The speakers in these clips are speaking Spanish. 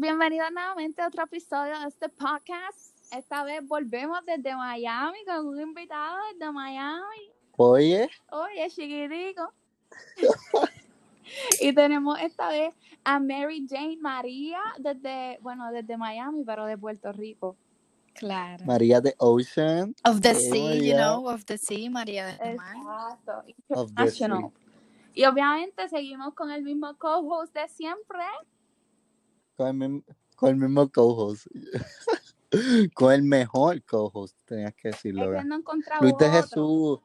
bienvenidos nuevamente a otro episodio de este podcast. Esta vez volvemos desde Miami con un invitado desde Miami. Oye, Oye, chiquitico. y tenemos esta vez a Mary Jane María desde, bueno, desde Miami, pero de Puerto Rico. Claro. María de Ocean. Of the sea, you know, of the sea, María del Mar. Exacto. Of the International. Y obviamente seguimos con el mismo co-host de siempre. Con el, mismo- con el mismo co-host. con el mejor co-host, tenías que decirlo. Es Luis de. Jesús.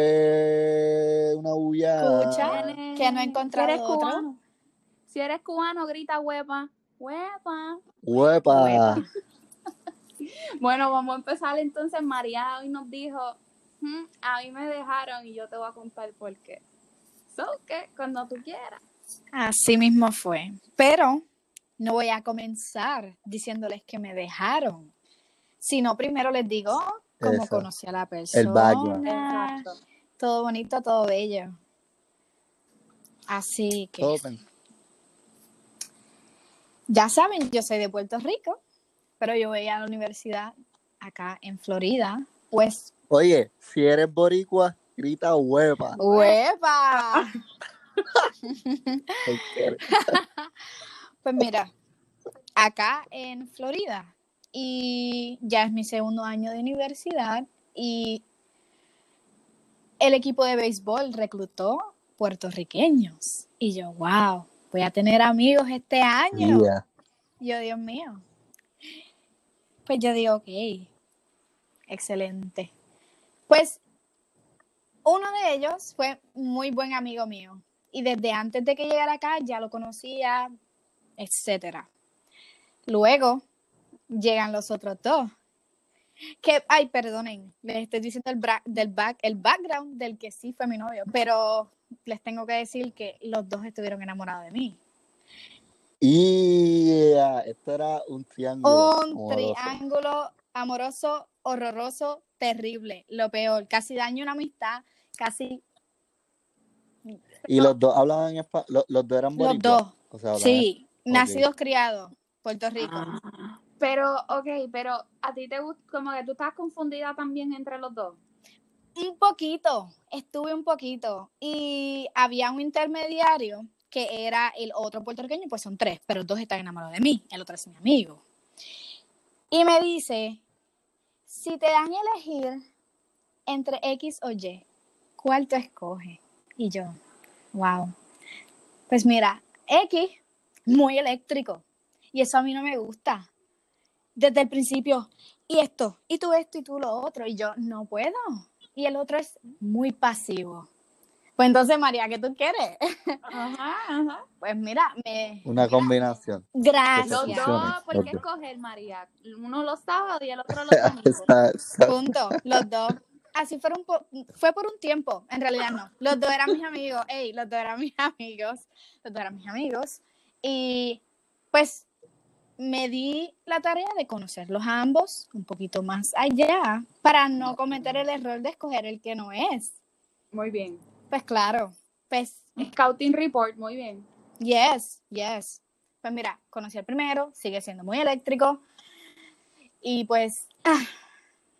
Eh, una bulla. Escucha. Que no he Si encontrado eres otro. cubano, si eres cubano, grita huepa. Huepa. Huepa. Huepa. Bueno, vamos a empezar entonces. María hoy nos dijo, "Hmm, a mí me dejaron y yo te voy a contar por qué. So, que cuando tú quieras. Así mismo fue. Pero no voy a comenzar diciéndoles que me dejaron, sino primero les digo cómo Eso. conocí a la El background. persona. Todo bonito, todo bello. Así que ya saben, yo soy de Puerto Rico, pero yo voy a la universidad acá en Florida, pues Oye, si eres boricua, grita huepa. ¡Huepa! Pues mira, acá en Florida y ya es mi segundo año de universidad y el equipo de béisbol reclutó puertorriqueños y yo, wow, voy a tener amigos este año. Yeah. Yo, Dios mío. Pues yo digo, ok, excelente. Pues uno de ellos fue muy buen amigo mío y desde antes de que llegara acá ya lo conocía, etcétera. Luego llegan los otros dos. Que, ay, perdonen, les estoy diciendo el, bra- del back, el background del que sí fue mi novio, pero les tengo que decir que los dos estuvieron enamorados de mí. Y esto era un triángulo. Un amoroso. triángulo amoroso, horroroso, terrible. Lo peor, casi daño una amistad, casi Y los dos hablaban español. Los, los dos eran los boricuas. dos. O sea, hablaban- Sí, nacidos, criados, Puerto Rico. Ah. Pero, ok, pero a ti te gusta, como que tú estás confundida también entre los dos. Un poquito, estuve un poquito. Y había un intermediario que era el otro puertorriqueño, pues son tres, pero dos están enamorados de mí, el otro es mi amigo. Y me dice, si te dan a elegir entre X o Y, ¿cuál tú escoges? Y yo, wow. Pues mira, X, muy eléctrico. Y eso a mí no me gusta. Desde el principio, y esto, y tú esto, y tú lo otro. Y yo, no puedo. Y el otro es muy pasivo. Pues entonces, María, ¿qué tú quieres? Ajá, ajá. Pues mira, me... Una combinación. Los Gracias. Funciona, dos, ¿por los qué escoger, María? Uno los sábados y el otro los domingos. Punto. Los dos. Así fueron po- fue por un tiempo, en realidad no. Los dos eran mis amigos, ey, los dos eran mis amigos, los dos eran mis amigos. Y pues me di la tarea de conocerlos a ambos un poquito más allá para no cometer el error de escoger el que no es. Muy bien. Pues claro, pues Scouting Report, muy bien. Yes, yes. Pues mira, conocí al primero, sigue siendo muy eléctrico. Y pues, ah,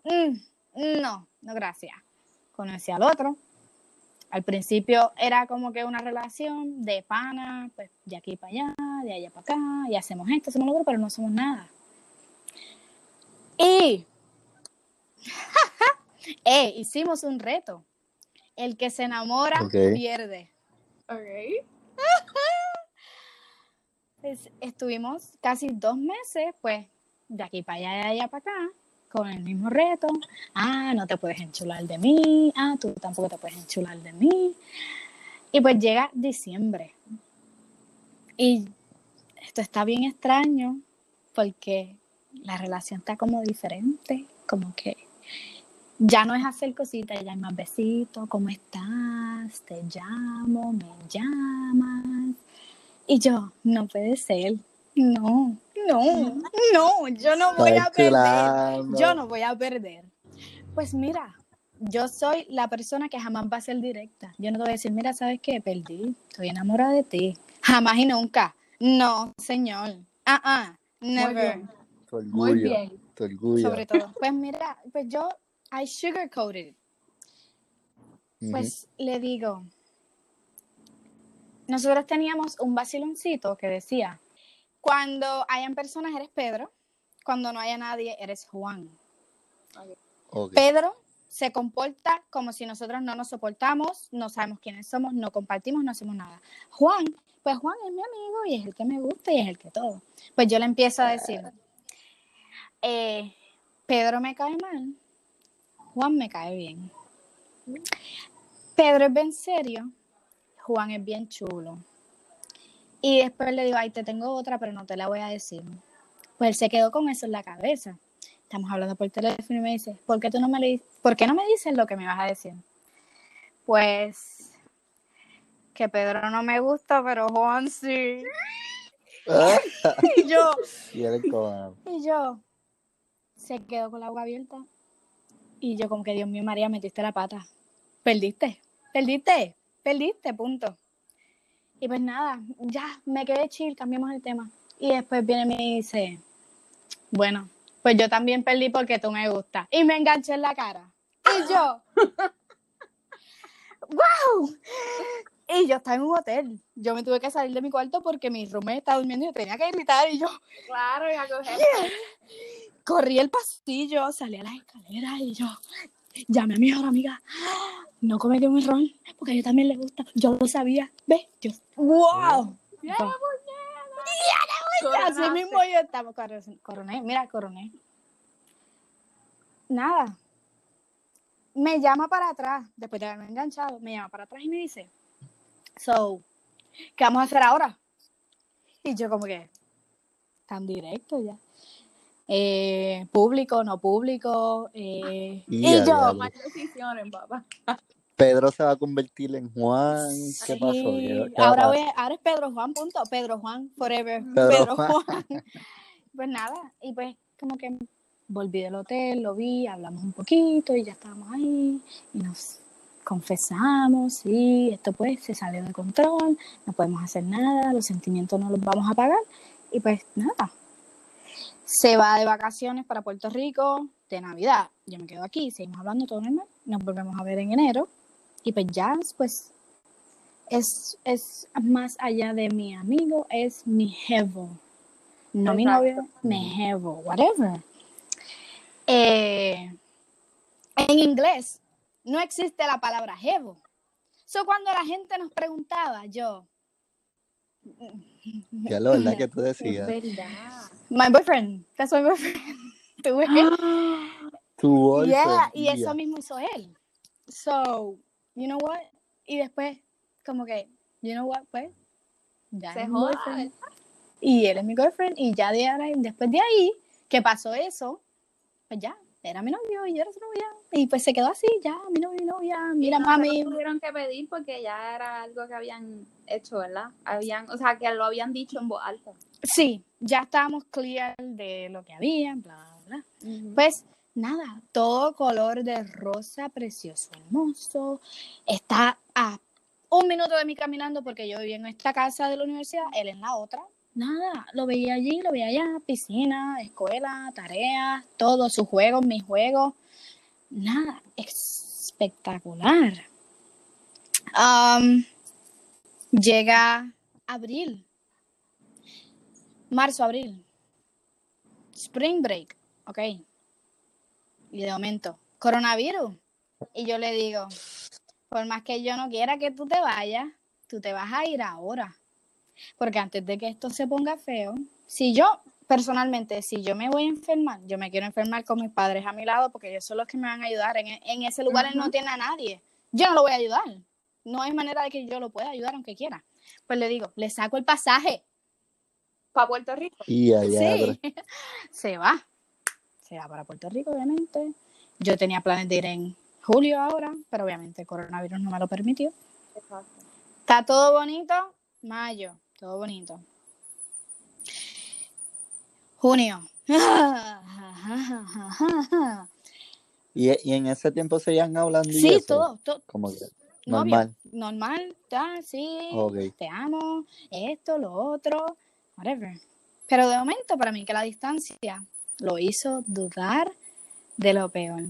mm, no, no gracias. Conocí al otro. Al principio era como que una relación de pana, pues de aquí para allá, de allá para acá, y hacemos esto, hacemos lo otro, pero no somos nada. Y, eh, hicimos un reto. El que se enamora pierde. Ok. Pues, estuvimos casi dos meses, pues, de aquí para allá, de allá para acá, con el mismo reto. Ah, no te puedes enchular de mí. Ah, tú tampoco te puedes enchular de mí. Y pues llega diciembre. Y esto está bien extraño porque la relación está como diferente, como que ya no es hacer cositas, ya hay más besitos, ¿cómo estás? Te llamo, me llamas. Y yo, no puede ser. No, no, no, yo no voy a perder. Yo no voy a perder. Pues mira, yo soy la persona que jamás va a ser directa. Yo no te voy a decir, mira, ¿sabes qué? Perdí, estoy enamorada de ti. Jamás y nunca. No, señor. Ah, ah, Muy never. bien. Tu Muy orgullo. bien. Tu orgullo. Sobre todo. Pues mira, pues yo, I sugarcoated. Pues le digo, nosotros teníamos un vaciloncito que decía, cuando hayan personas eres Pedro, cuando no haya nadie eres Juan. Pedro se comporta como si nosotros no nos soportamos, no sabemos quiénes somos, no compartimos, no hacemos nada. Juan, pues Juan es mi amigo y es el que me gusta y es el que todo. Pues yo le empiezo a decir, eh, Pedro me cae mal, Juan me cae bien. Pedro es bien serio, Juan es bien chulo. Y después le digo, ay, te tengo otra, pero no te la voy a decir. Pues él se quedó con eso en la cabeza. Estamos hablando por teléfono y me dice, ¿por qué tú no me, le, ¿por qué no me dices lo que me vas a decir? Pues que Pedro no me gusta, pero Juan sí. Y yo, y yo, se quedó con la boca abierta. Y yo como que, Dios mío, María, metiste la pata. Perdiste, perdiste, perdiste, punto. Y pues nada, ya, me quedé chill, cambiamos el tema. Y después viene y me dice, bueno, pues yo también perdí porque tú me gustas. Y me enganché en la cara. Y yo, wow. Y yo estaba en un hotel. Yo me tuve que salir de mi cuarto porque mi roommate estaba durmiendo y yo tenía que gritar. Y yo, Claro, y a coger. corrí el pasillo, salí a las escaleras y yo llamé a mi mejor amiga. No cometió un error, porque a ella también le gusta. Yo lo sabía. ¿Ves? Yo, ¡Wow! ¡Ya, Yo, así mismo yo estaba. coro- Coroné, mira, coroné. Nada. Me llama para atrás, después de haberme enganchado, me llama para atrás y me dice, So, ¿qué vamos a hacer ahora? Y yo como que, tan directo ya. Eh, público, no público. eh, Y yo. Tomar decisiones, papá. Pedro se va a convertir en Juan. ¿Qué pasó? Sí, ¿Qué- qué ahora, voy es Pedro Juan, punto. Pedro Juan, forever. Pedro Pedro, Juan. Juan. Pues nada, y pues como que volví del hotel, lo vi, hablamos un poquito y ya estábamos ahí y nos confesamos, sí, esto pues se salió de control, no podemos hacer nada, los sentimientos no los vamos a pagar y pues nada. Se va de vacaciones para Puerto Rico de Navidad. Yo me quedo aquí, seguimos hablando todo normal, nos volvemos a ver en enero y pues ya pues es, es más allá de mi amigo, es mi jevo. No mi novio, mi jevo, whatever. Eh, en inglés no existe la palabra jevo. So cuando la gente nos preguntaba, yo, Ya lo verdad que tú Es decías. verdad. my boyfriend, that's my boyfriend. Tú ves. Tu bolsa. Yeah, y eso mismo hizo él. So, you know what? Y después, como que, you know what, pues, ya Se es mi joda. boyfriend. Y él es mi girlfriend, y ya de ahora, después de ahí, que pasó eso, pues ya, era mi novio y yo era su novia. Y pues se quedó así, ya, mi novio y novia, mira no, mami. no tuvieron que pedir porque ya era algo que habían hecho, ¿verdad? Habían, o sea, que lo habían dicho en voz alta. Sí, ya estábamos clear de lo que había, bla, bla. Ujú. Pues nada, todo color de rosa, precioso, hermoso. Está a un minuto de mí caminando porque yo vivía en esta casa de la universidad, él en la otra. Nada, lo veía allí, lo veía allá, piscina, escuela, tareas, todo, sus juegos, mis juegos. Nada, espectacular. Am, llega abril, marzo, abril, spring break, ok. Y de momento, coronavirus. Y yo le digo, por más que yo no quiera que tú te vayas, tú te vas a ir ahora. Porque antes de que esto se ponga feo, si yo, personalmente, si yo me voy a enfermar, yo me quiero enfermar con mis padres a mi lado porque ellos son los que me van a ayudar. En, en ese lugar él no tiene a nadie. Yo no lo voy a ayudar. No hay manera de que yo lo pueda ayudar aunque quiera. Pues le digo, le saco el pasaje. Para Puerto Rico. Y allá. Sí, se va. Se va para Puerto Rico, obviamente. Yo tenía planes de ir en julio ahora, pero obviamente el coronavirus no me lo permitió. Está todo bonito, mayo, todo bonito. Junio. Y, y en ese tiempo seguían hablando Sí, eso, todo, todo. Como que novio, normal. Normal, está, sí. Te amo, esto, lo otro. whatever. Pero de momento, para mí que la distancia lo hizo dudar de lo peor.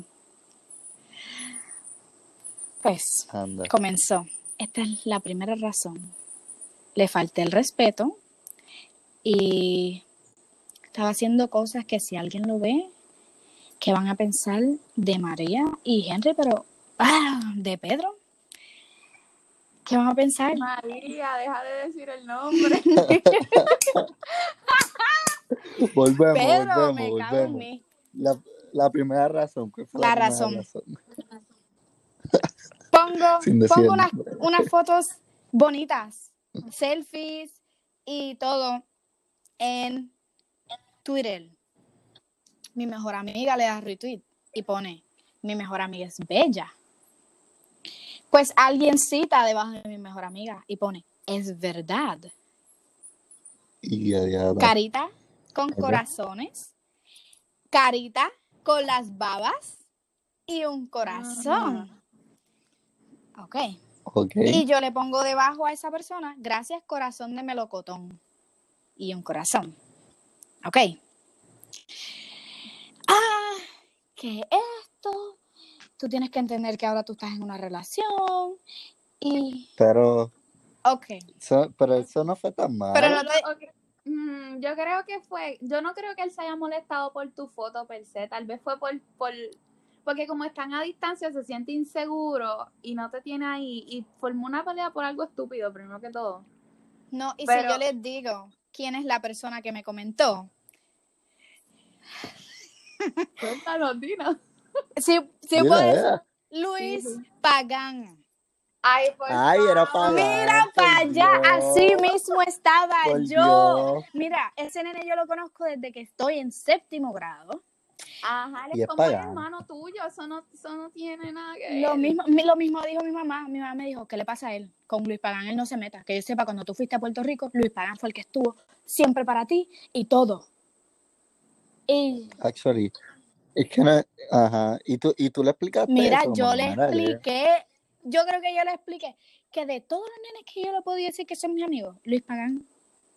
Pues Anda. comenzó. Esta es la primera razón. Le falté el respeto y estaba haciendo cosas que si alguien lo ve, que van a pensar de María y Henry, pero ah, de Pedro. ¿Qué van a pensar? María, deja de decir el nombre. Volvemos, Pedro, me volvemos, cago en mí. La, la primera razón. ¿cuál fue La primera razón. Pongo, pongo unas, unas fotos bonitas, selfies y todo en Twitter. Mi mejor amiga le da retweet y pone, mi mejor amiga es bella. Pues alguien cita debajo de mi mejor amiga y pone, es verdad. Y. Carita con corazones, carita con las babas y un corazón. Ok. Ok. Y yo le pongo debajo a esa persona, gracias corazón de melocotón. Y un corazón. Ok. Ah, ¿qué es esto? Tú tienes que entender que ahora tú estás en una relación. Y, Pero, ok. eso, pero eso no fue tan mal. Pero Yo, no te- ok, mm, yo creo que fue, yo no creo que él se haya molestado por tu foto per se, tal vez fue por, por porque como están a distancia se siente inseguro y no te tiene ahí y formó una pelea por algo estúpido, primero que todo. No, y si yo les digo quién es la persona que me comentó, Cuéntanos, Dina. si, si Dile, puedes. Luis Sí, sí. Pagán. Ay, por Ay, era. Pagán. Mira para allá, Dios, así mismo estaba por yo. Dios. Mira, ese nene yo lo conozco desde que estoy en séptimo grado. Ajá, él Y es como el Pagán. hermano tuyo, eso no, eso no tiene nada que ver. Lo mismo, mi- lo mismo dijo mi mamá. Mi mamá me dijo, ¿qué le pasa a él? Con Luis Pagán él no se meta. Que yo sepa, cuando tú fuiste a Puerto Rico, Luis Pagán fue el que estuvo siempre para ti y todo. Y Actually, es que no, ajá, y tú, y tú le explicaste mira, eso, yo le expliqué, yo creo que yo le expliqué que de todos los nenes que yo le podía decir que son mis amigos, Luis Pagán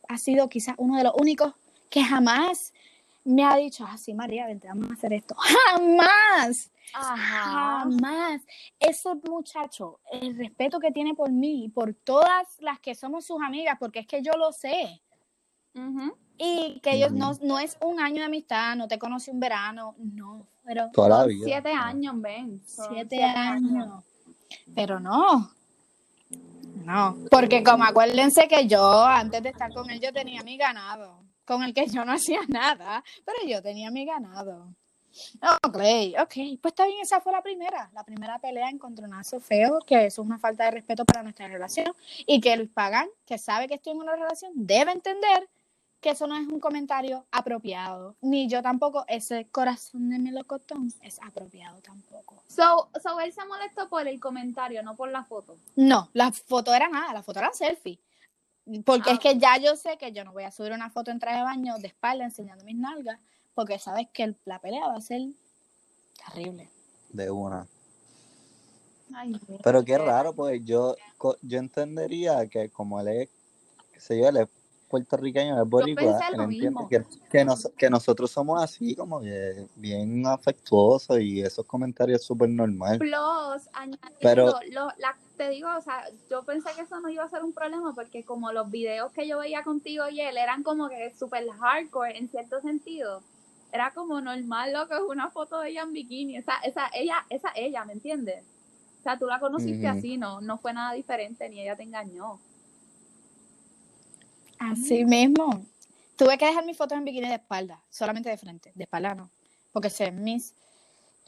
ha sido quizás uno de los únicos que jamás me ha dicho, así María, vente, vamos a hacer esto. ¡Jamás! Ajá. Jamás. Ese muchacho, el respeto que tiene por mí y por todas las que somos sus amigas, porque es que yo lo sé. Y que ellos no, no es un año de amistad, no te conocí un verano, no, pero toda la Son vida. siete Ah. años, ven. Siete años. Pero no. No, porque como acuérdense que yo antes de estar con él yo tenía mi ganado, con el que yo no hacía nada, pero yo tenía mi ganado. Ok, ok, pues está bien, esa fue la primera, la primera pelea, encontronazo feo, que eso es una falta de respeto para nuestra relación y que Luis Pagán, que sabe que estoy en una relación, debe entender que eso no es un comentario apropiado, ni yo tampoco, ese corazón de melocotón es apropiado tampoco. So, so él se molestó por el comentario, no por la foto. No, la foto era nada, la foto era selfie. Porque Ah, es que ya yo sé que yo no voy a subir una foto en traje de baño de espalda enseñando mis nalgas, porque sabes que el- la pelea va a ser terrible. De una. Ay, Pero qué raro, pues yo, yo entendería que como él es, qué sé yo, él es puertorriqueño, es boricua, entiende que, que, nos- que nosotros somos así, como que bien afectuosos y esos comentarios súper normal. Plus, añadiendo, Pero- lo- la- te digo, o sea, yo pensé que eso no iba a ser un problema porque como los videos que yo veía contigo y él eran como que súper hardcore en cierto sentido. Era como normal lo que es una foto de ella en bikini. Esa, esa, ella, esa ella, ¿me entiendes? O sea, tú la conociste así, no, no fue nada diferente, ni ella te engañó. Así mismo. Tuve que dejar mis fotos en bikini de espalda, solamente de frente, de espalda no, porque se ven mis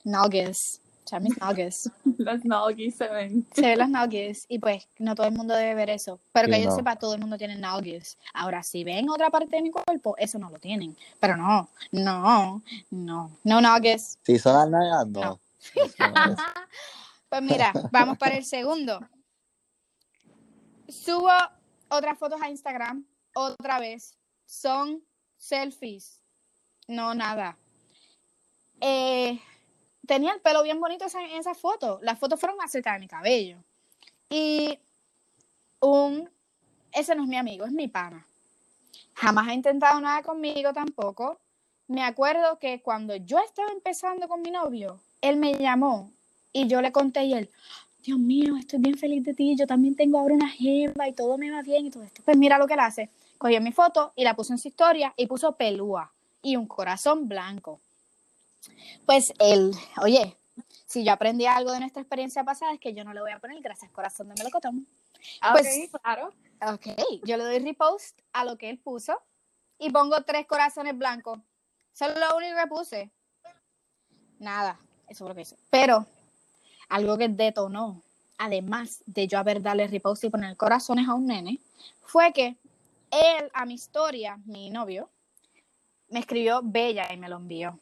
nalgas, o sea, mis nalgas. Las nalguis se ven. se ven las nalgas y pues no todo el mundo debe ver eso. Pero que yo no. sepa, todo el mundo tiene nalgas. Ahora, si ven otra parte de mi cuerpo, eso no lo tienen. Pero no, no, no, no nalgas. Si son las nalgas, no. Pues mira, vamos para el segundo. Subo otras fotos a Instagram, otra vez. Son selfies. No, nada. Eh, tenía el pelo bien bonito esa- en esa foto. Las fotos fueron acerca de mi cabello. Y un, ese no es mi amigo, es mi pana. Jamás ha intentado nada conmigo tampoco. Me acuerdo que cuando yo estaba empezando con mi novio, él me llamó y yo le conté y él, Dios mío, estoy bien feliz de ti, yo también tengo ahora una jeva y todo me va bien y todo esto. Pues mira lo que él hace. Cogió mi foto y la puso en su historia y puso pelúa y un corazón blanco. Pues él, oye, si yo aprendí algo de nuestra experiencia pasada es que yo no le voy a poner gracias corazón de melocotón. Pues, ok, claro. Ok, yo le doy repost a lo que él puso y pongo tres corazones blancos. Es lo único que puse. Nada, eso es lo que hice. Pero algo que detonó, además de yo haber dado repost y poner corazones a un nene, fue que él a mi historia, mi novio, me escribió bella y me lo envió.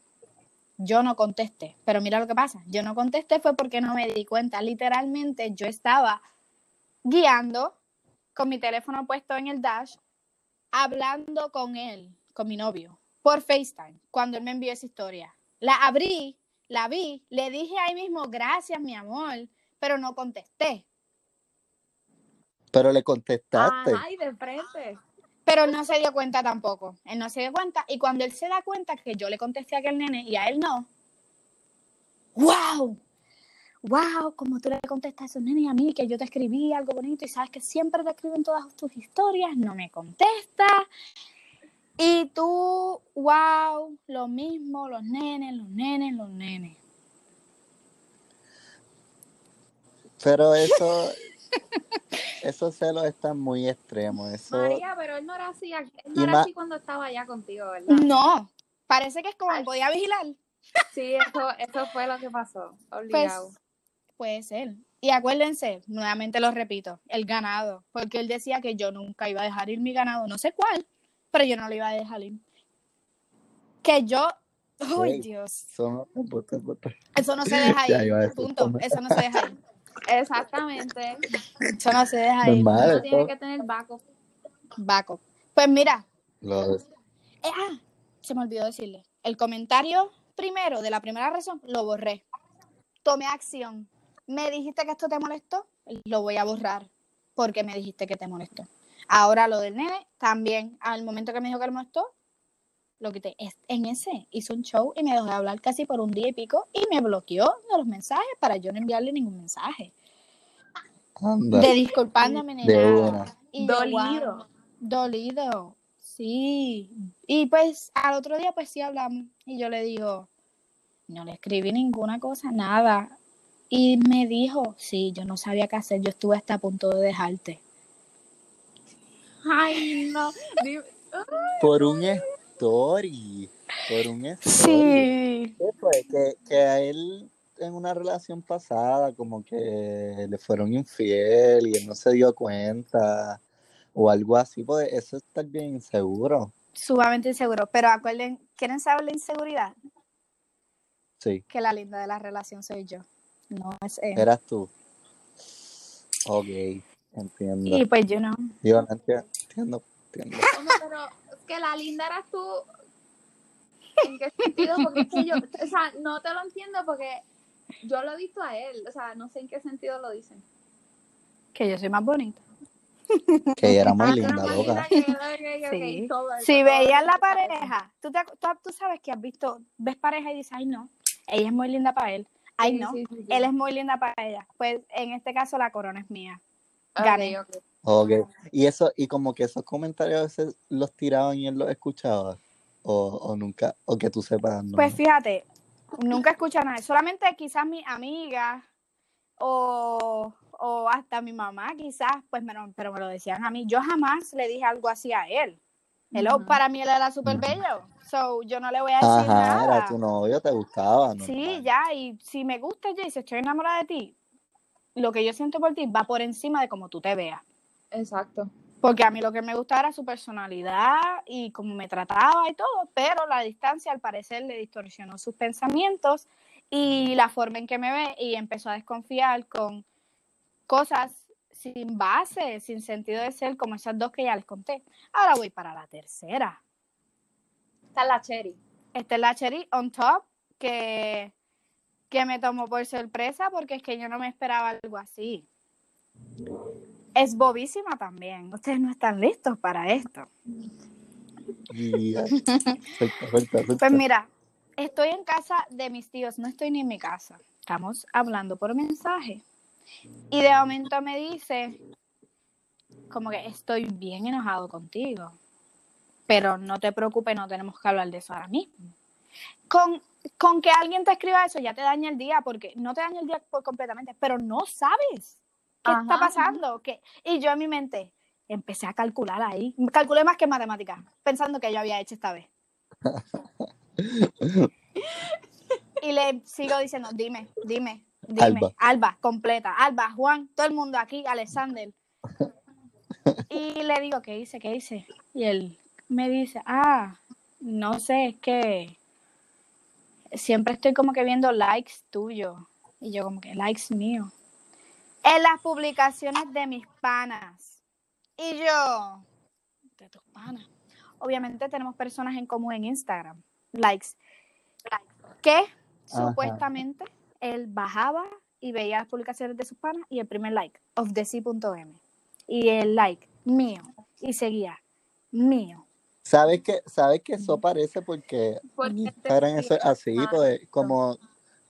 Yo no contesté, pero mira lo que pasa. Yo no contesté fue porque no me di cuenta. Literalmente yo estaba guiando con mi teléfono puesto en el dash, hablando con él, con mi novio, por FaceTime, cuando él me envió esa historia. La abrí, la vi, le dije ahí mismo, gracias, mi amor, pero no contesté. Pero le contestaste. Ajá, y de frente. Pero no se dio cuenta tampoco. Él no se dio cuenta. Y cuando él se da cuenta que yo le contesté a aquel nene y a él no, ¡wow! ¡Wow! Como tú le contestas a esos nenes y a mí, que yo te escribí algo bonito y sabes que siempre te escriben todas tus historias, no me contesta. Y tú, wow, lo mismo, los nenes, los nenes, los nenes. Pero eso, esos celos están muy extremos. Eso, María, pero él no era así, él no era ma- así cuando estaba allá contigo, ¿verdad? No, parece que es como me podía vigilar. Sí, eso, eso fue lo que pasó. Obligado. Pues puede ser. Y acuérdense, nuevamente lo repito, el ganado, porque él decía que yo nunca iba a dejar ir mi ganado, no sé cuál, pero yo no lo iba a dejar ir. Que yo, ¡ay. Dios! son- Eso no se deja ir, punto, eso no se deja ir, Exactamente. eso no se deja ir, Normal, Uno tiene que tener backup. backup. Pues mira, lo- eh, ah, se me olvidó decirle, el comentario primero de la primera razón lo borré, tomé acción, me dijiste que esto te molestó, lo voy a borrar porque me dijiste que te molestó. Ahora lo del nene, también al momento que me dijo que le molestó, lo quité. Es- En ese hizo un show y me dejó de hablar casi por un día y pico y me bloqueó de los mensajes para yo no enviarle ningún mensaje. anda. De disculpándome ni De nada. una. Y Dolido. "Wow, dolido, sí. Y pues al otro día pues sí hablamos y yo le digo, no le escribí ninguna cosa, nada. Y me dijo, sí, yo no sabía qué hacer, yo estuve hasta a punto de dejarte. Ay, no. Por un story. Por un story. Sí. ¿Qué fue? Que, que a él en una relación pasada como que le fueron infiel y él no se dio cuenta o algo así, pues eso es estar bien inseguro. Sumamente inseguro. Pero acuerden, ¿quieren saber la inseguridad? Sí, Que la linda de la relación soy yo. No es él. eras tú. Ok, entiendo. Y pues yo no. Yo no entiendo, entiendo, entiendo. Que la linda eras tú. ¿En qué sentido? Porque es que yo, o sea, no te lo entiendo porque yo lo he visto a él. O sea, no sé en qué sentido lo dicen. Que yo soy más bonita. Que ella era muy Ah, linda, loca. Sí. Si veías la pareja, tú, te, tú, tú sabes que has visto, ves pareja y dices, ay no, ella es muy linda para él. Ay Sí, no, sí, sí, sí. él es muy linda para ella. Pues en este caso la corona es mía. Gané. Ok. Y eso, y como que esos comentarios a veces los tiraban y él los escuchaba. O, o nunca, o que tú sepas, no. Pues fíjate, nunca escucha nada. Solamente quizás mi amiga o, o hasta mi mamá quizás, pues me lo, pero me lo decían a mí. Yo jamás le dije algo así a él. Hello, Ujú. para mí él era súper bello. So, yo no le voy a decir Ajá, nada. era tu novio, te gustaba, ¿no? Sí, ya, y si me gusta, yo si estoy enamorada de ti, lo que yo siento por ti va por encima de cómo tú te veas. Exacto. Porque a mí lo que me gustaba era su personalidad y cómo me trataba y todo, pero la distancia al parecer le distorsionó sus pensamientos y la forma en que me ve y empezó a desconfiar con cosas sin base, sin sentido de ser, como esas dos que ya les conté. Ahora voy para la tercera. Esta es la cherry. Esta es la cherry on top que, que me tomó por sorpresa porque es que yo no me esperaba algo así. Es bobísima también. Ustedes no están listos para esto. Ya. Suelta, suelta, suelta. Pues mira, estoy en casa de mis tíos, no estoy ni en mi casa. Estamos hablando por mensaje. Y de momento me dice, como que estoy bien enojado contigo. Pero no te preocupes, no tenemos que hablar de eso ahora mismo. Con, con que alguien te escriba eso ya te daña el día, porque no te daña el día por completamente, pero no sabes qué Ajá, está pasando. ¿Qué? Y yo en mi mente empecé a calcular ahí. Calculé más que matemáticas, pensando que yo había hecho esta vez. y le sigo diciendo, dime, dime, dime. Alba. Alba, completa. Alba, Juan, todo el mundo aquí, Alexander. Y le digo, ¿qué hice? ¿Qué hice? Y él me dice, ah, no sé, es que siempre estoy como que viendo likes tuyos. Y yo como que likes míos. En las publicaciones de mis panas. Y yo, de tus panas. Obviamente tenemos personas en común en Instagram. Likes. Que Ajá. supuestamente él bajaba y veía las publicaciones de sus panas y el primer like, of the C.M. Y el like, mío. Y seguía, mío. ¿Sabes que, ¿Sabes que eso parece porque Porque escriben así? Pues como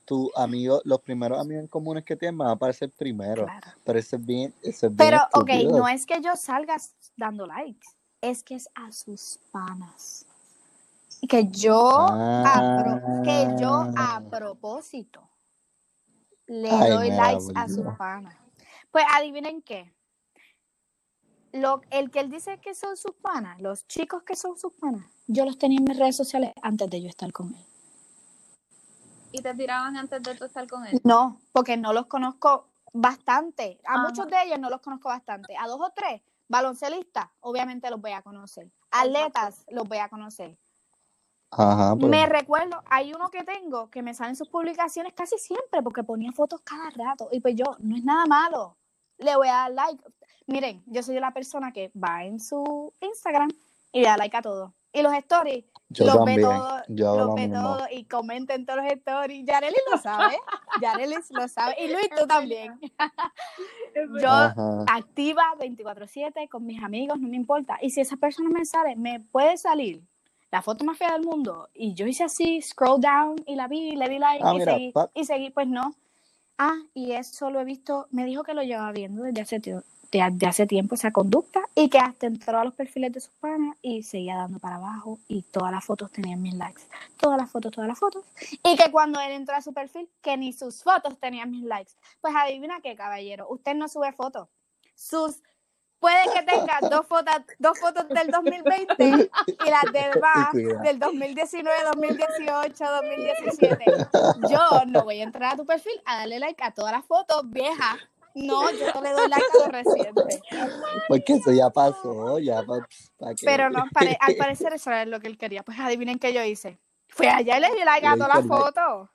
tus amigos, los primeros amigos en comunes que tienes van a aparecer primero. Claro. Pero eso es bien, eso es bien Pero, ok, no es que yo salga dando likes, es que es a sus panas. Que yo, a que yo a propósito le Ay, doy likes a sus panas. Pues adivinen qué. Lo, el que él dice que son sus panas, los chicos que son sus panas, yo los tenía en mis redes sociales antes de yo estar con él. Y te tiraban antes de tú estar con él. No, porque no los conozco bastante. A Ajá. muchos de ellos no los conozco bastante. A dos o tres, baloncelistas, obviamente los voy a conocer. Atletas, los voy a conocer. Ajá, pues, Me recuerdo, hay uno que tengo que me salen sus publicaciones casi siempre porque ponía fotos cada rato. Y pues yo, no es nada malo. Le voy a dar like. Miren, yo soy la persona que va en su Instagram y le da like a todo. Y los stories, yo los ve también. todo, yo los lo ve todo y comenten todos los stories. Yarelis lo sabe, Yarelis lo sabe. Y Luis, tú también. Yo Ajá. activa 24/7 con mis amigos, no me importa. Y si esa persona me sale, me puede salir la foto más fea del mundo. Y yo hice así, scroll down y la vi, le di like Ah, y, mira, seguí, y seguí, pues no. Ah, y eso lo he visto, me dijo que lo llevaba viendo desde hace, tie- de, de hace tiempo esa conducta y que hasta entró a los perfiles de sus panas y seguía dando para abajo y todas las fotos tenían mis likes. Todas las fotos, todas las fotos. Y que cuando él entró a su perfil, que ni sus fotos tenían mis likes. Pues adivina qué, caballero, usted no sube fotos. Sus puede que tenga dos fotos, dos fotos del 2020 y las demás Cuidado. del 2019, 2018, 2017. Yo no voy a entrar a tu perfil a darle like a todas las fotos viejas. No, yo no le doy like a lo reciente. Porque eso ya pasó, ya pa- pa' qué. Pero no, pare- al parecer eso era lo que él quería. Pues adivinen qué yo hice. Fui allá y le di like a todas las fotos.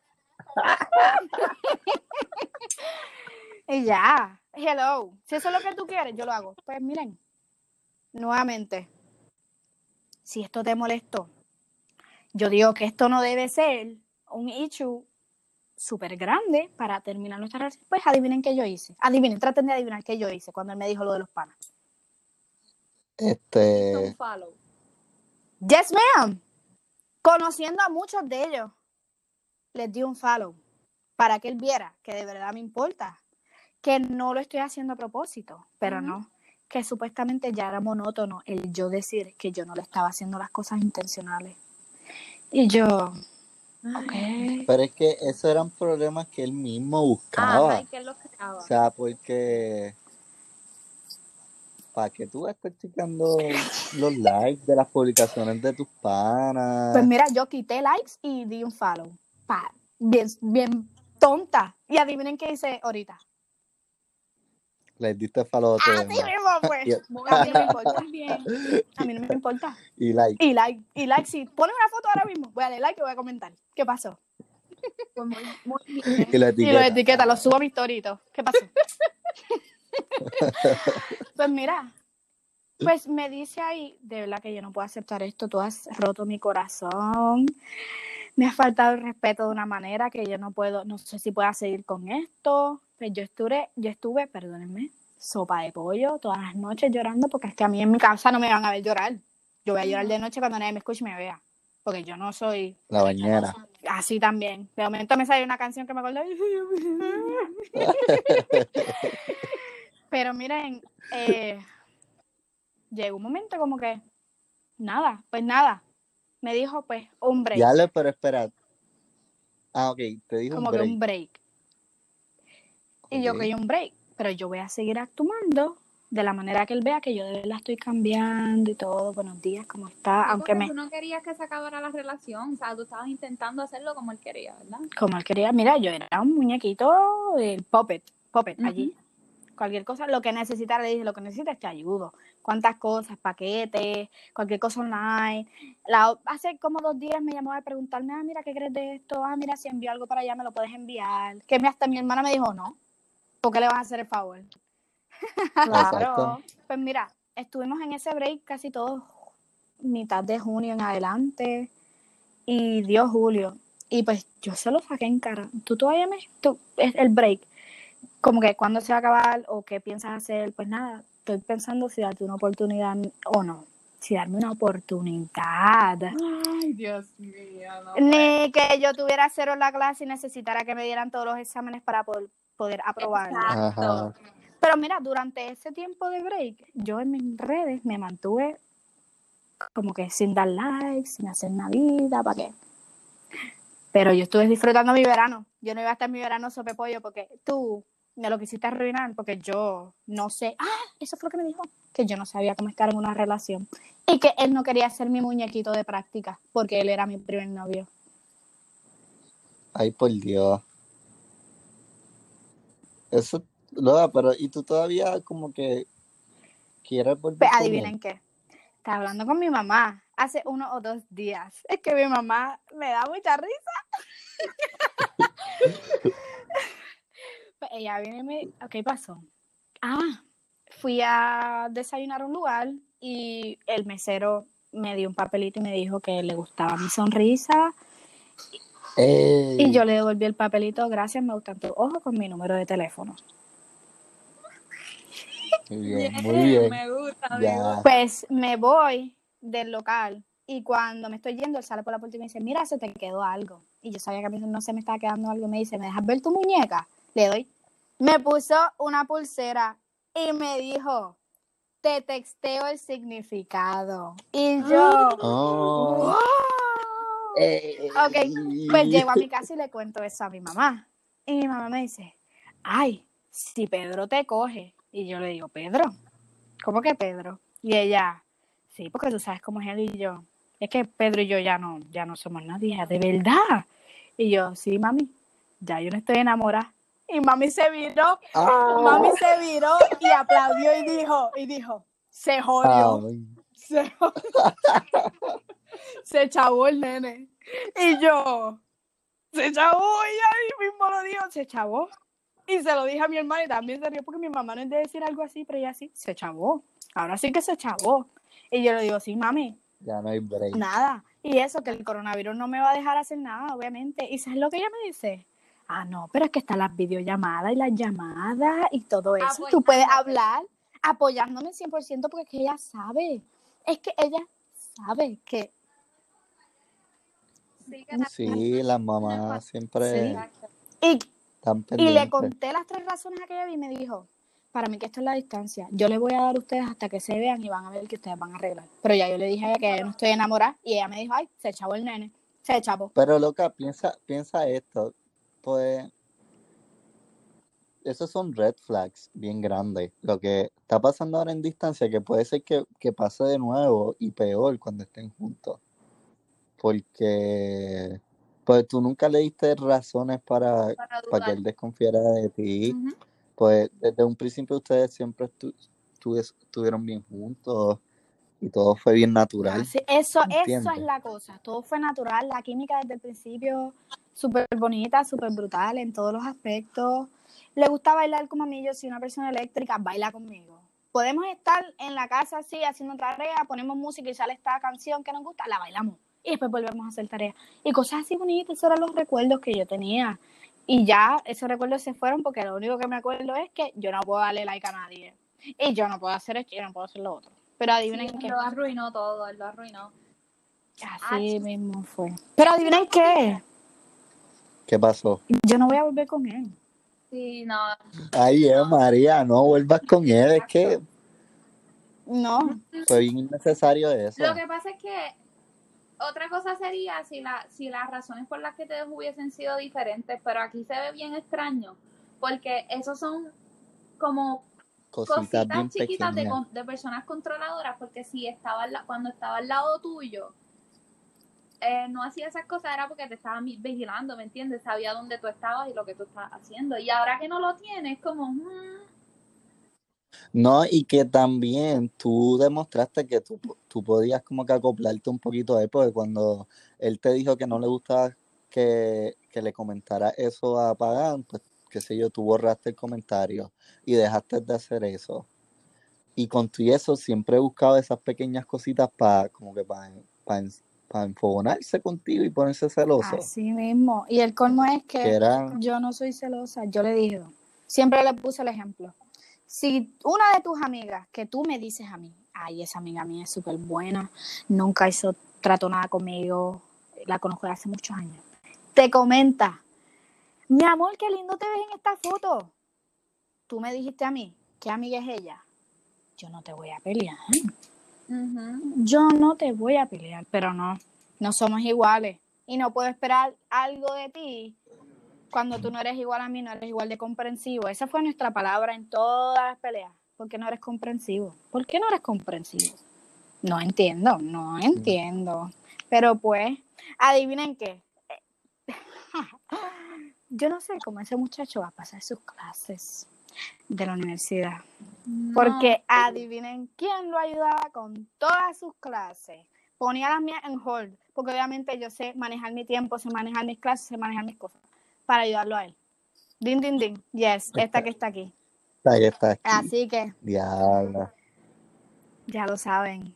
y ya, hello. Si eso es lo que tú quieres, yo lo hago. Pues miren, nuevamente, si esto te molestó, yo digo que esto no debe ser un issue súper grande para terminar nuestra relación. Pues adivinen qué yo hice. Adivinen, traten de adivinar qué yo hice cuando él me dijo lo de los panas. Este, Un follow. Yes, ma'am. Conociendo a muchos de ellos, les di un follow para que él viera que de verdad me importa, que no lo estoy haciendo a propósito, pero no, que supuestamente ya era monótono el yo decir que yo no le estaba haciendo las cosas intencionales. Y yo, pero es que esos eran problemas que él mismo buscaba. los creaba. O sea, porque para que tú estés checando los likes de las publicaciones de tus panas. Pues mira, yo quité likes y di un follow. Pa, bien, bien tonta. Y adivinen qué hice ahorita. Les diste el Así mismo, pues. A mí no me importa. A mí no me importa. Y like. Y like, y like, si pones una foto ahora mismo, voy a darle like y voy a comentar. ¿Qué pasó? Pues muy, muy bien. Y lo etiqueta. lo subo a mi storito. ¿Qué pasó? pues mira, pues me dice ahí, de verdad que yo no puedo aceptar esto, tú has roto mi corazón, me has faltado el respeto de una manera que yo no puedo, no sé si pueda seguir con esto. Pues yo estuve, yo estuve, perdónenme, sopa de pollo todas las noches llorando porque es que a mí en mi casa no me van a ver llorar. Yo voy a llorar de noche cuando nadie me escuche y me vea. Porque yo no soy La bañera. así también. De momento me sale una canción que me acuerdo. Pero miren, eh, llegó un momento como que, nada, pues nada. Me dijo, pues, un break. Ya le, pero espera. Ah, ok, te dijo como un que break. un break. Y yo que un break, pero yo voy a seguir actuando de la manera que él vea que yo de verdad estoy cambiando y todo. Buenos días, ¿cómo está? Sí, Aunque me, tú no querías que se acabara la relación, o sea, tú estabas intentando hacerlo como él quería, ¿verdad? como él quería, mira, yo era un muñequito, el puppet, puppet, Ujú. allí. Cualquier cosa, lo que necesitas, le dije, lo que necesitas te ayudo. Cuántas cosas, paquetes, cualquier cosa online. La, hace como dos días me llamó a preguntarme, ah, mira, ¿qué crees de esto? Ah, mira, si envío algo para allá, me lo puedes enviar. Que me- hasta mi hermana me dijo, no, ¿por qué le vas a hacer el favor? Exacto. Pues mira, estuvimos en ese break casi todo mitad de junio en adelante y dio julio. Y pues yo se lo saqué en cara. Tú todavía me... Tú, es el break. Como que cuándo se va a acabar o qué piensas hacer. Pues nada, estoy pensando si darte una oportunidad o no. Si darme una oportunidad. Ay, Dios mío, no. Ni que yo tuviera cero en la clase y necesitara que me dieran todos los exámenes para poder, poder aprobarlo. Ajá. Pero mira, durante ese tiempo de break, yo en mis redes me mantuve como que sin dar likes, sin hacer nada vida, ¿para qué? Pero yo estuve disfrutando mi verano. Yo no iba a estar en mi verano sope pollo porque tú me lo quisiste arruinar porque yo no sé. Ah, eso fue lo que me dijo. Que yo no sabía cómo estar en una relación. Y que él no quería ser mi muñequito de práctica porque él era mi primer novio. Ay, por Dios. Eso, Lola, pero ¿y tú todavía como que quieres volver Pues adivinen qué. Estaba hablando con mi mamá hace uno o dos días. Es que mi mamá me da mucha risa. Ella viene y me ¿qué pasó? Ah, fui a desayunar a un lugar y el mesero me dio un papelito y me dijo que le gustaba mi sonrisa Ey, y yo le devolví el papelito, gracias, me gustan tus ojos con mi número de teléfono. Muy bien, muy bien. Me gusta. Pues me voy del local y cuando me estoy yendo, él sale por la puerta y me dice, mira, se te quedó algo. Y yo sabía que a mí no se me estaba quedando algo. Me dice, ¿me dejas ver tu muñeca? Le doy. Me puso una pulsera y me dijo, te texteo el significado. Y yo, Oh. Ok, Pues llego a mi casa y le cuento eso a mi mamá. Y mi mamá me dice, ay, si Pedro te coge. Y yo le digo, Pedro, ¿cómo que Pedro? Y ella, sí, porque tú sabes cómo es él y yo. Es que Pedro y yo ya no, ya no somos nadie, de verdad. Y yo, sí, mami, ya yo no estoy enamorada. Y mami se viró, Ah. mami se viró y aplaudió y dijo, y dijo, se jodió se, se chavó el nene. Y yo, se chavó, y ahí mismo lo dijo, se chavó. Y se lo dije a mi hermana y también se rió porque mi mamá no es de decir algo así, pero ella sí, se chavó. Ahora sí que se chavó. Y yo le digo, sí, mami, ya no hay break. nada. Y eso, que el coronavirus no me va a dejar hacer nada, obviamente. ¿Y sabes lo que ella me dice? Ah, no, pero es que están las videollamadas y las llamadas y todo eso. Tú puedes hablar apoyándome 100% porque es que ella sabe. Es que ella sabe que Sí, que la- Sí, las mamás siempre Sí. Y, están y le conté las tres razones a aquella y me dijo, para mí que esto es la distancia. Yo le voy a dar a ustedes hasta que se vean y van a ver que ustedes van a arreglar. Pero ya yo le dije a ella que yo no estoy enamorada y ella me dijo, ay, se echó el nene. Se echó. Pero loca, piensa, piensa esto, pues esos son red flags bien grandes. Lo que está pasando ahora en distancia, que puede ser que, que pase de nuevo y peor cuando estén juntos. Porque pues tú nunca le diste razones para, Para para que él desconfiara de ti. Pues desde un principio ustedes siempre estu- estuvieron bien juntos y todo fue bien natural. Así- eso, eso es la cosa. Todo fue natural. La química desde el principio, súper bonita, súper brutal en todos los aspectos. Le gusta bailar como a mí. Yo soy una persona eléctrica, baila conmigo. Podemos estar en la casa así, haciendo tarea, ponemos música y sale esta canción que nos gusta, la bailamos. Y después volvemos a hacer tarea. Y cosas así bonitas, esos eran los recuerdos que yo tenía. Y ya esos recuerdos se fueron porque lo único que me acuerdo es que yo no puedo darle like a nadie. Y yo no puedo hacer esto y yo no puedo hacer lo otro. Pero Sí, adivinen él qué. lo arruinó todo, él lo arruinó. Así Ach. mismo fue. Pero adivinen qué. ¿Qué pasó? Yo no voy a volver con él. Sí, no. Ay, eh, María, no vuelvas con él. Es que No. fue bien innecesario eso. Lo que pasa es que otra cosa sería si, la, si las razones por las que te dejó hubiesen sido diferentes, pero aquí se ve bien extraño, porque esos son como Cositas chiquitas de, de personas controladoras, porque si estaba la- cuando estaba al lado tuyo, eh, no hacía esas cosas, era porque te estaba mi- vigilando, ¿me entiendes? Sabía dónde tú estabas y lo que tú estabas haciendo. Y ahora que no lo tienes, como, mm, No, y que también tú demostraste que tú, tú podías como que acoplarte un poquito a él, porque cuando él te dijo que no le gustaba que, que le comentara eso a Pagan, pues qué sé yo, tú borraste el comentario y dejaste de hacer eso. Y con tu y eso siempre he buscado esas pequeñas cositas para como que para para enfogonarse contigo y ponerse celoso. Así mismo. Y el colmo es Que que era, yo no soy celosa. Yo le dije, siempre le puse el ejemplo. Si una de tus amigas, que tú me dices a mí, ay, esa amiga mía es súper buena, nunca hizo, trató nada conmigo, la conozco de hace muchos años, te comenta, mi amor, qué lindo te ves en esta foto. Tú me dijiste a mí, ¿qué amiga es ella? Yo no te voy a pelear. ujú. Yo no te voy a pelear, pero no, no somos iguales. Y no puedo esperar algo de ti cuando tú no eres igual a mí, no eres igual de comprensivo. Esa fue nuestra palabra en todas las peleas. ¿Por qué no eres comprensivo? ¿Por qué no eres comprensivo? No entiendo, no entiendo. Pero pues, adivinen qué. Yo no sé cómo ese muchacho va a pasar sus clases de la universidad. Porque adivinen quién lo ayudaba con todas sus clases. Ponía las mías en hold, porque obviamente yo sé manejar mi tiempo, sé manejar mis clases, sé manejar mis cosas, para ayudarlo a él. Din, din, din. Yes, esta que está aquí. ahí está aquí, Así que diabla, ya lo saben.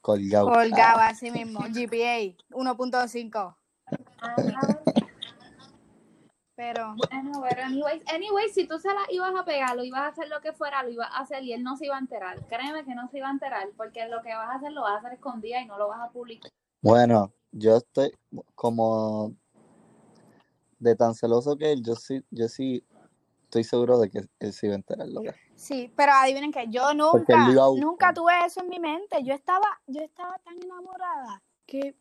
colgado. Colgado así mismo. GPA 1.5. Pero Bueno, pero anyways, anyways, si tú se la ibas a pegar, lo ibas a hacer lo que fuera, lo ibas a hacer y él no se iba a enterar. Créeme que no se iba a enterar, porque lo que vas a hacer lo vas a hacer escondida y no lo vas a publicar. Bueno, yo estoy como de tan celoso que él, yo sí, yo sí estoy seguro de que él se iba a enterar lo que. sí, pero adivinen que yo nunca, nunca tuve eso en mi mente. Yo estaba, yo estaba tan enamorada que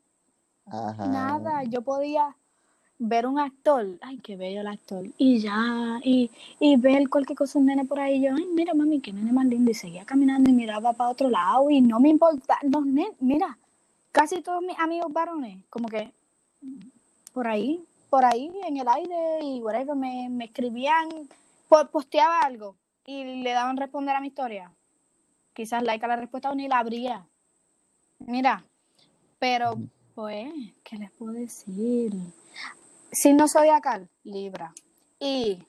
Ajá. Nada, yo podía ver un actor, ay, qué bello el actor, y ya, y, y ver cualquier cosa, un nene por ahí, yo, ay, mira, mami, qué nene más lindo, y seguía caminando y miraba para otro lado, y no me importa, los nenes, mira, casi todos mis amigos varones, como que por ahí, por ahí, en el aire, y whatever, me, me escribían, po- posteaba algo, y le daban responder a mi historia, quizás like a la respuesta o ni la abría, mira, pero pues, ¿qué les puedo decir? Signo zodiacal, Libra. Y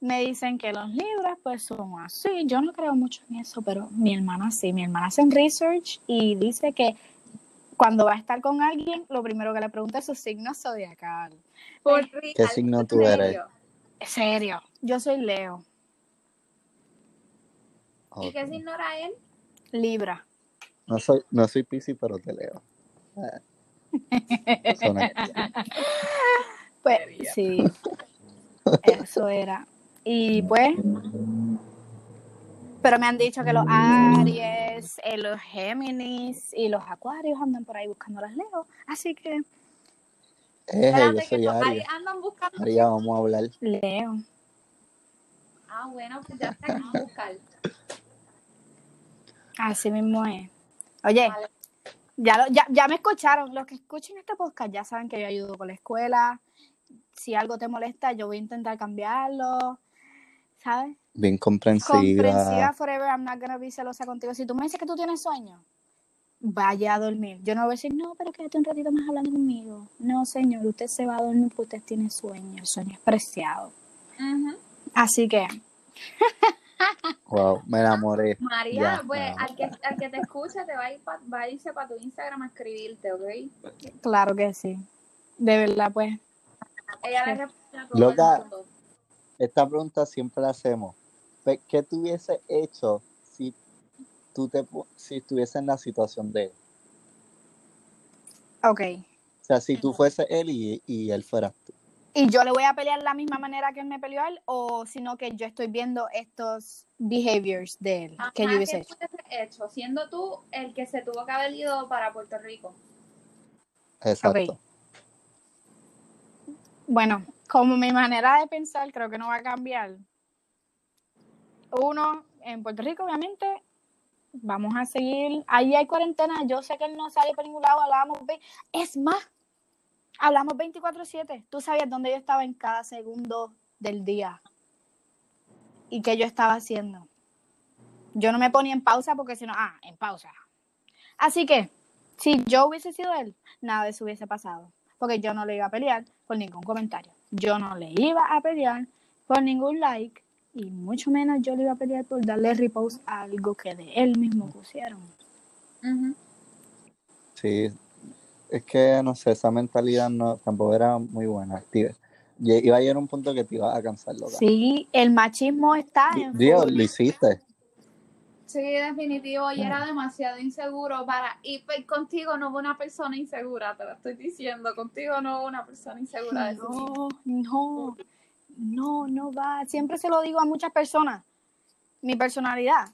me dicen que los Libras pues son así. Yo no creo mucho en eso, pero mi hermana sí. Mi hermana hace un research y dice que cuando va a estar con alguien, lo primero que le pregunta es su signo zodiacal. Por ¿Qué real, signo tú eres? serio. En serio. Yo soy Leo, ¿Y qué signo era él? Libra. No soy, no soy Piscis, pero te leo. Pues sí, eso era. Y pues, pero me han dicho que los Aries, eh, los Géminis y los Acuarios andan por ahí buscando las Leo. Así que Eje, yo que soy los Aries. Andan buscando. María, vamos a hablar. Leo. Ah, bueno, pues ya está, vamos a buscar. Así mismo es. Oye, Vale. Ya, lo- ya, ya me escucharon. Los que escuchen este podcast ya saben que yo ayudo con la escuela. Si algo te molesta, yo voy a intentar cambiarlo. ¿Sabes? Bien comprensiva. comprensiva forever, I'm not gonna be celosa contigo. Si tú me dices que tú tienes sueño, vaya a dormir. Yo no voy a decir, no, pero quédate un ratito más hablando conmigo. No, señor, usted se va a dormir porque usted tiene sueño. El sueño es preciado. Así que, Wow, me enamoré. María, Ya, pues al que, al que te escuche te va a, ir pa- va a irse para tu Instagram a escribirte, ¿ok? claro que sí. De verdad, pues. Ella le Sí. responde a todo Loca. el mundo. Esta pregunta siempre la hacemos. ¿Qué tú hubiese hecho si tú te, si estuviese en la situación de él. Ok. O sea, si tú fuese él y, y él fueras tú. ¿Y yo le voy a pelear la misma manera que él me peleó a él? ¿O sino que yo estoy viendo estos behaviors de él que yo hubiese ¿qué hecho? Siendo tú el que se tuvo que haber ido para Puerto Rico. Exacto. Bueno, como mi manera de pensar creo que no va a cambiar. Uno, en Puerto Rico, obviamente, vamos a seguir. Ahí hay cuarentena. Yo sé que él no sale por ningún lado. Hablábamos. Es más, hablamos 24-7. Tú sabías dónde yo estaba en cada segundo del día y qué yo estaba haciendo. Yo no me ponía en pausa porque si no, ah, en pausa. Así que, si yo hubiese sido él, nada de eso hubiese pasado. Porque yo no le iba a pelear por ningún comentario. Yo no le iba a pelear por ningún like. Y mucho menos yo le iba a pelear por darle repost a algo que de él mismo pusieron. Ujú. Sí. Es que, no sé, esa mentalidad no, tampoco era muy buena. Tío. Iba a llegar a un punto que te iba a cansar, loca. Sí, el machismo está en Dios, full. lo hiciste. Sí, definitivo, y era demasiado inseguro para... Y pues, contigo no hubo una persona insegura, te lo estoy diciendo. Contigo no hubo una persona insegura de. No, no, no, no va. Siempre se lo digo a muchas personas. Mi personalidad.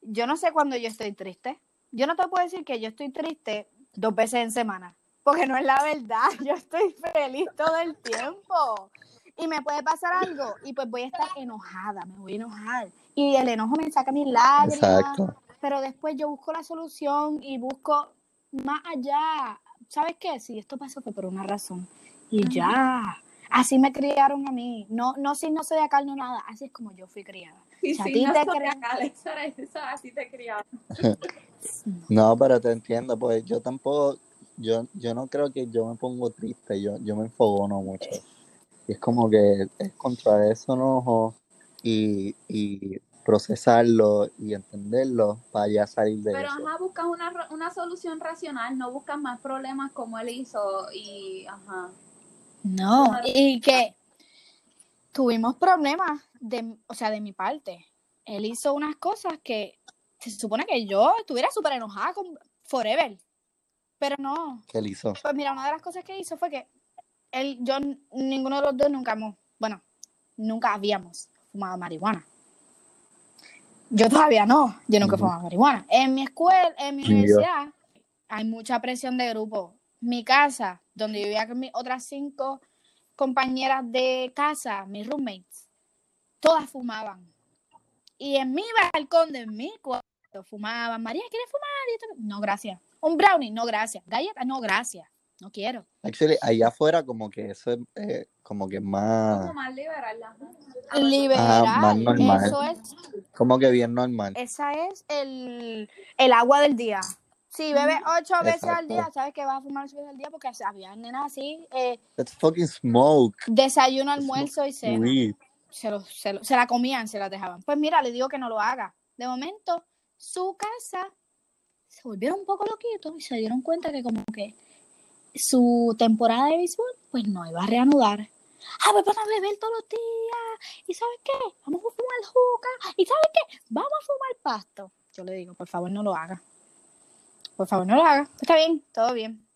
Yo no sé cuándo yo estoy triste. Yo no te puedo decir que yo estoy triste dos veces en semana. Porque no es la verdad. Yo estoy feliz todo el tiempo. Y me puede pasar algo y pues voy a estar enojada, me voy a enojar. Y el enojo me saca mis lágrimas. Exacto. Pero después yo busco la solución y busco más allá. ¿Sabes qué? Si esto pasó fue por una razón. Y ya. Así me criaron a mí. No, no si no soy de acá, no nada. Así es como yo fui criada. Y Si a ti no te soy crean- acá, era- esa así te criaba. No, pero te entiendo, pues yo tampoco, yo, yo no creo que yo me pongo triste, yo, yo me enfogono mucho. Y es como que es contra ese enojo y, y procesarlo y entenderlo para ya salir de Pero eso. ajá, buscas una, una solución racional, no buscas más problemas como él hizo y ajá. No, y que tuvimos problemas de, o sea, de mi parte. Él hizo unas cosas que se supone que yo estuviera súper enojada con Forever. Pero no. ¿Qué él hizo? Pues mira, una de las cosas que hizo fue que él, yo, ninguno de los dos nunca hemos, bueno, nunca habíamos fumado marihuana. Yo todavía no, yo nunca he fumado marihuana. En mi escuela, en mi universidad, hay mucha presión de grupo. Mi casa, donde yo vivía con mis otras cinco compañeras de casa, mis roommates, todas fumaban. Y en mi balcón de mi cuarto fumaban. María, ¿quieres fumar? Esto- No, gracias. Un brownie, no, gracias. Galleta, no, gracias. No quiero. Actually, allá afuera como que eso es eh, como que más, Como más liberal. ajá. Liberal. más normal. Eso es, como que bien normal. esa es el, el agua del día. Si bebes ocho veces al día, sabes que vas a fumar ocho veces al día porque había nenas así, eh, Let's fucking smoke. desayuno, almuerzo y cena. Se, lo- se, lo- se la comían, se la dejaban. Pues mira, le digo que no lo haga. De momento, su casa se volvieron un poco loquitos y se dieron cuenta que como que su temporada de béisbol pues no iba a reanudar. Ah, pues van a beber todos los días. ¿Y sabes qué? Vamos a fumar juca. ¿Y sabes qué? Vamos a fumar pasto. Yo le digo, por favor, no lo haga. Por favor, no lo haga. Está bien, todo bien.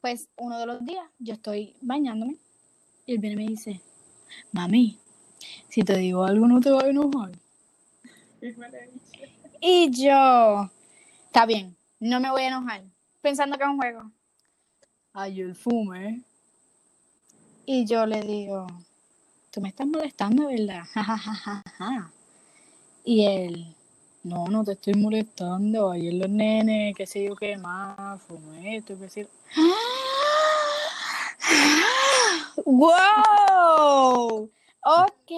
Pues uno de los días yo estoy bañándome y él viene y me dice, mami, si te digo algo no te va a enojar. Y yo, está bien, no me voy a enojar, pensando que es un juego. Ayer fumé. Y yo le digo, tú me estás molestando, ¿verdad? y él, no, no te estoy molestando. Ayer los nenes, qué sé yo qué más, fumé esto, qué sé yo. ¡Wow! Ok.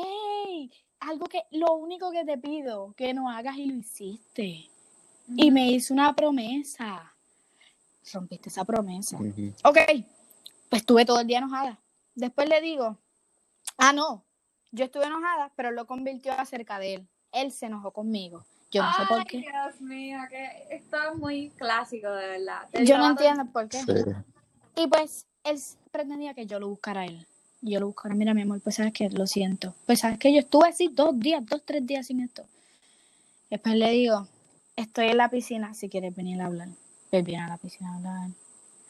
Algo que, lo único que te pido, que no hagas y lo hiciste. Y me hizo una promesa. Rompiste esa promesa. Ujú. Ok, pues estuve todo el día enojada. Después le digo, ah, no, yo estuve enojada, pero lo convirtió acerca de él. Él se enojó conmigo. Yo no sé por qué. Dios mío, que esto es muy clásico, de verdad. Te Yo no entiendo por qué. Sí. Y pues él pretendía que yo lo buscara a él. Y yo lo buscara, mira mi amor, pues sabes que lo siento. Pues sabes que yo estuve así dos días, dos, tres días sin esto. Después le digo, estoy en la piscina, si quieres venir a hablar. Ven, viene a la piscina a hablar.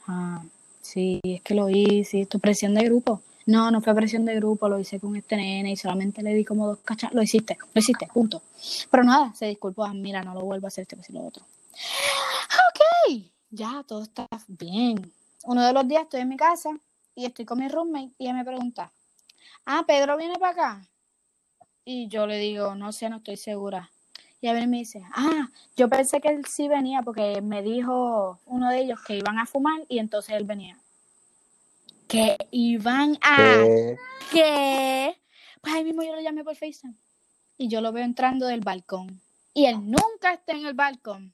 Ah, sí, es que lo hice, esto es presión de grupo. No, no fue presión de grupo, lo hice con este nene y solamente le di como dos cachas. Lo hiciste, lo hiciste, punto. Pero nada, se disculpó, ah, mira, no lo vuelvo a hacer, este y lo otro. Ok, ya, todo está bien. Uno de los días estoy en mi casa y estoy con mi roommate y ella me pregunta, ah, Pedro viene para acá. Y yo le digo, no sé, no estoy segura. Y a ver me dice, ah, yo pensé que él sí venía porque me dijo uno de ellos que iban a fumar y entonces él venía. Que iban a... ¿Qué? ¿Qué? Pues ahí mismo yo lo llamé por FaceTime. Y yo lo veo entrando del balcón. Y él nunca está en el balcón.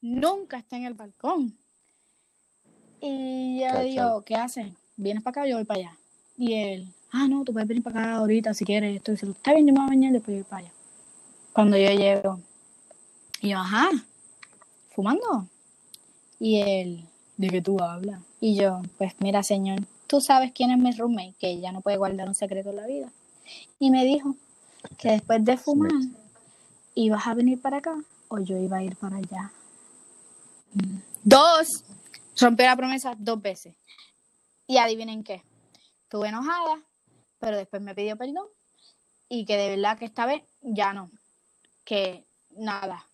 Nunca está en el balcón. Y yo Cacha. digo, ¿qué haces? ¿Vienes para acá yo voy para allá? Y él, ah, no, tú puedes venir para acá ahorita si quieres. Esto, eso. está bien, yo me voy a bañar después yo voy para allá. Cuando yo llego, y yo, ajá, fumando. Y él, ¿de qué tú hablas? Y yo, pues mira, señor, tú sabes quién es mi roommate, que ella no puede guardar un secreto en la vida. Y me dijo que después de fumar, ibas a venir para acá o yo iba a ir para allá. Dos, rompió la promesa dos veces. Y adivinen qué, estuve enojada, pero después me pidió perdón y que de verdad que esta vez ya no, que nada,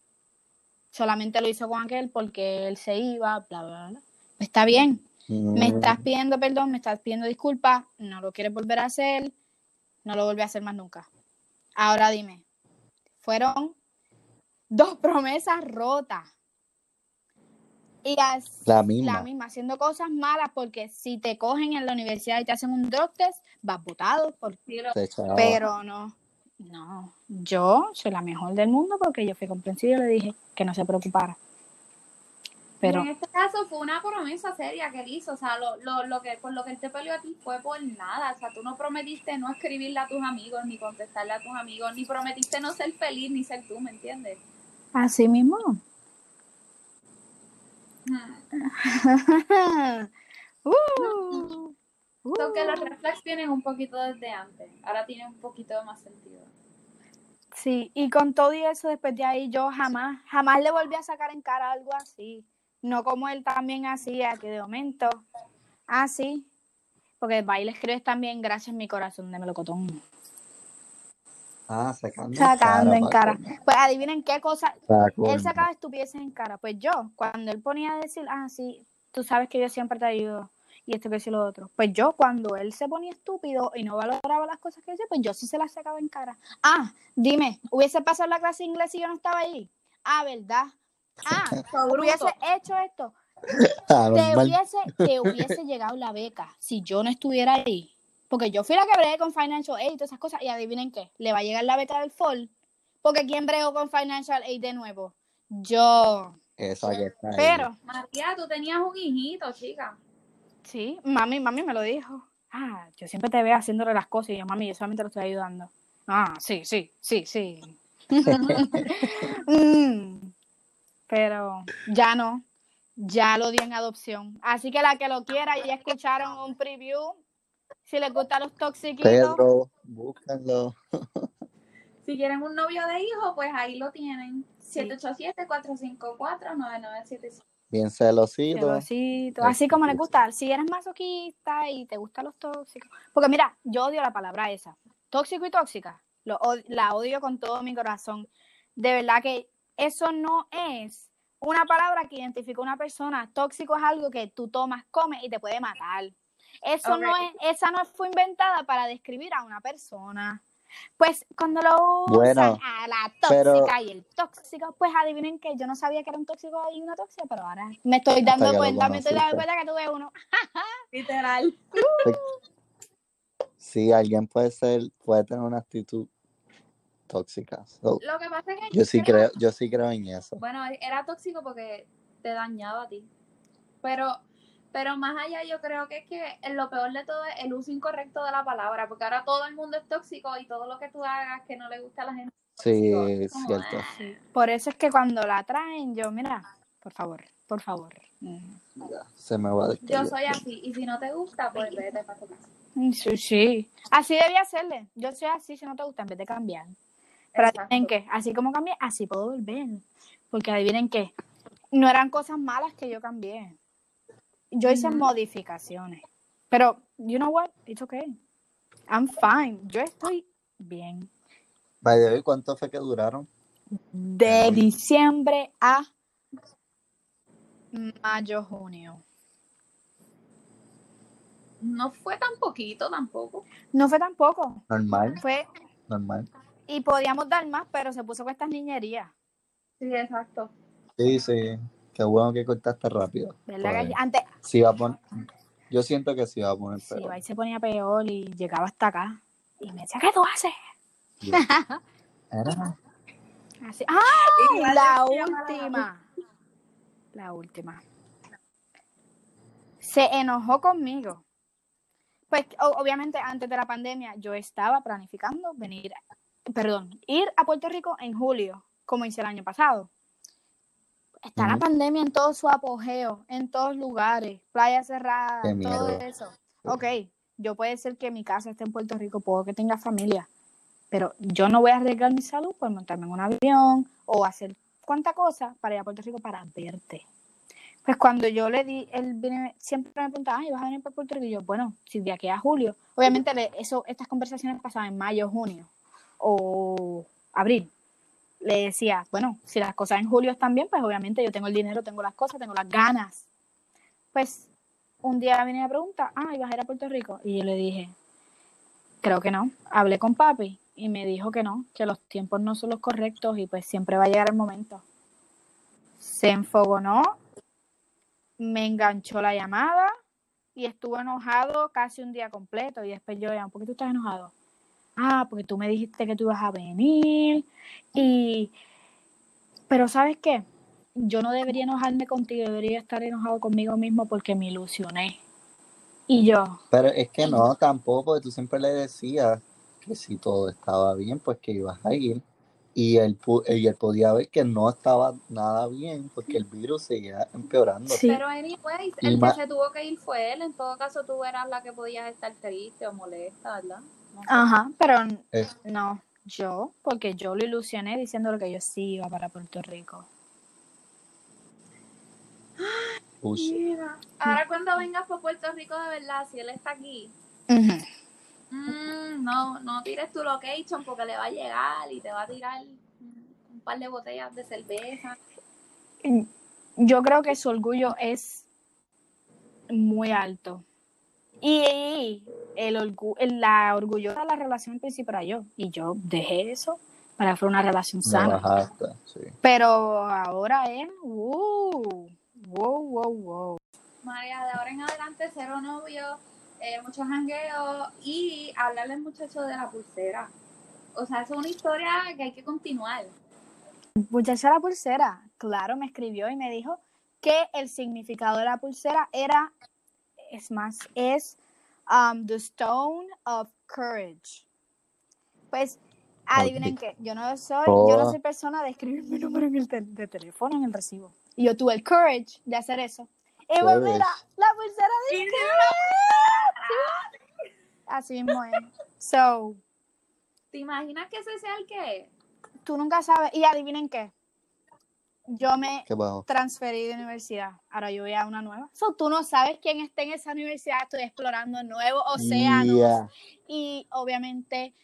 solamente lo hizo con aquel porque él se iba, bla, bla, bla. Está bien, me Mm, estás pidiendo perdón, me estás pidiendo disculpas, no lo quieres volver a hacer, no lo vuelve a hacer más nunca. Ahora dime, fueron dos promesas rotas. Y as- La misma. la misma, haciendo cosas malas, porque si te cogen en la universidad y te hacen un drug test, vas votado. Por... Pero no, no, yo soy la mejor del mundo porque yo fui comprensiva y le dije que no se preocupara. Pero Y en este caso fue una promesa seria que él hizo, o sea, lo, lo, lo que, por lo que él te peleó a ti fue por nada, o sea, tú no prometiste no escribirle a tus amigos, ni contestarle a tus amigos, ni prometiste no ser feliz, ni ser tú, ¿me entiendes? así mismo. Uh, So que los uh. red flags vienen un poquito desde antes, ahora tiene un poquito más sentido. Sí, y con todo y eso, después de ahí yo jamás, jamás le volví a sacar en cara algo así. No como él también hacía, que de momento, ah, sí, porque va y le escribes también gracias mi corazón de melocotón. Ah, sacando, Sacando en cara. Paco. Pues adivinen qué cosa, Sacó. él sacaba estupideces en cara. Pues yo, cuando él ponía a decir, ah, sí, tú sabes que yo siempre te ayudo, y esto que sí lo otro. Pues yo, cuando él se ponía estúpido y no valoraba las cosas que decía, pues yo sí se las sacaba en cara. Ah, dime, ¿hubiese pasado la clase de inglés si yo no estaba ahí? Ah, ¿verdad? Ah, hubiese hecho esto. Ah, Te hubiese, te hubiese llegado la beca si yo no estuviera ahí. Porque yo fui la que bregué con Financial Aid y todas esas cosas. Y adivinen qué, le va a llegar la beca del fall. Porque ¿quién bregó con Financial Aid de nuevo? Yo. Esa que está ahí. Pero, María, tú tenías un hijito, chica. sí, mami, mami me lo dijo. Ah, yo siempre te veo haciéndole las cosas y yo, mami, yo solamente lo estoy ayudando. Ah, sí, sí, sí, sí. Mm, Pero ya no, ya lo di en adopción. Así que la que lo quiera, ya escucharon un preview. Si les gustan los toxiquitos, Pedro, búscanlo. Si quieren un novio de hijo, pues ahí lo tienen. 787-454-9975. Bien celosito. celosito, así como les gusta. Si eres masoquista y te gustan los tóxicos. Porque mira, yo odio la palabra esa. Tóxico y tóxica. Lo, la odio con todo mi corazón. De verdad que eso no es una palabra que identifica a una persona. Tóxico es algo que tú tomas, comes y te puede matar. Eso no es, esa no fue inventada para describir a una persona. Pues cuando lo usan Bueno, a la pero- tóxica y el tóxico, pues adivinen que yo no sabía que era un tóxico y una tóxica, pero ahora me estoy dando cuenta, me estoy dando cuenta que tuve uno. Literal. Sí, alguien puede ser, puede tener una actitud tóxica. So, Lo que pasa es que yo sí creo, yo sí creo en eso. Bueno, era tóxico porque te dañaba a ti. Pero, pero más allá yo creo que es que lo peor de todo es el uso incorrecto de la palabra, porque ahora todo el mundo es tóxico y todo lo que tú hagas que no le gusta a la gente. Sí, es como, cierto. ah, Por eso es que cuando la traen, yo, mira, por favor, por favor. Mm. Ya, se me va a Yo descargar. soy así, y si no te gusta, pues vete para tu casa. Sí, sí. Así debía hacerle. Yo soy así, si no te gusta, en vez de cambiar. Pero Exacto. ¿en qué? Así como cambié, así puedo volver. Porque adivinen qué, no eran cosas malas que yo cambié. Yo hice modificaciones. Pero, you know what? It's okay. I'm fine. Yo estoy bien. By the way, ¿cuánto fue que duraron? De diciembre a mayo, junio. No fue tan poquito tampoco. No fue tampoco. Normal, Fue, normal. y podíamos dar más, pero se puso con estas niñerías. Sí, exacto. Sí, sí. Qué bueno que cortaste rápido. ¿Verdad? Pues, que antes, sí va a poner, yo siento que sí va a poner sí, peor. ahí se ponía peor y llegaba hasta acá. Y me decía, ¿qué tú haces? Era- Así. ¡Ah! La mala última. La última. Se enojó conmigo. Pues obviamente antes de la pandemia yo estaba planificando venir, perdón, ir a Puerto Rico en julio, como hice el año pasado. Está la pandemia en todo su apogeo, en todos lugares, playa cerrada, Qué todo eso. Ok, yo puede ser que mi casa esté en Puerto Rico, puedo que tenga familia, pero yo no voy a arriesgar mi salud por montarme en un avión o hacer cuánta cosa para ir a Puerto Rico para verte. Pues cuando yo le di, él viene, siempre me preguntaba, ay, ¿vas a venir para Puerto Rico? Y yo, bueno, si de aquí a julio. Obviamente le- eso, estas conversaciones pasaban en mayo, junio o abril. Le decía, bueno, si las cosas en julio están bien, pues obviamente yo tengo el dinero, tengo las cosas, tengo las ganas. Pues un día viene me pregunta, ah, ¿vas a ir a Puerto Rico? Y yo le dije, creo que no. Hablé con papi y me dijo que no, que los tiempos no son los correctos y pues siempre va a llegar el momento. Se enfogonó, me enganchó la llamada y estuvo enojado casi un día completo y después yo ¿por qué tú estás enojado? Ah, porque tú me dijiste que tú ibas a venir y... Pero ¿sabes qué? Yo no debería enojarme contigo, debería estar enojado conmigo mismo porque me ilusioné. Y yo, Pero es que no, tampoco, porque tú siempre le decías que si todo estaba bien, pues que ibas a ir. Y él, pu- y él podía ver que no estaba nada bien porque el virus seguía empeorando. Sí. Pero anyways, Y el que se tuvo que ir fue él. En todo caso, tú eras la que podías estar triste o molesta, ¿verdad? Ajá, pero Es- no, yo, porque yo lo ilusioné diciéndole que yo sí iba para Puerto Rico. Mira, Ahora cuando vengas por Puerto Rico de verdad, si él está aquí, Ujú. mm, no, no tires tu location porque le va a llegar y te va a tirar un par de botellas de cerveza. Yo creo que su orgullo es muy alto. Y el orgu- la orgullosa de la relación al principio era yo. Y yo dejé eso para que fuera una relación sana. bajaste, sí. Pero ahora es, uh, wow, wow, wow. María, de ahora en adelante, cero novio, eh, mucho jangueo y hablarle al muchacho de la pulsera. O sea, eso es una historia que hay que continuar. Muchacha la pulsera, claro, me escribió y me dijo que el significado de la pulsera era, es más, es um, the stone of courage. Pues, adivinen qué, yo no soy, yo no Oh. soy persona de escribir mi número en el de teléfono en el recibo. Y yo tuve el courage de hacer eso. Y mira, la pulsera dice Así mismo es. So, ¿Te imaginas que ese sea el que? tú nunca sabes. Y adivinen qué. Yo me transferí de universidad. Ahora yo voy a una nueva. So, tú no sabes quién está en esa universidad. Estoy explorando nuevos océanos. Yeah. Y obviamente,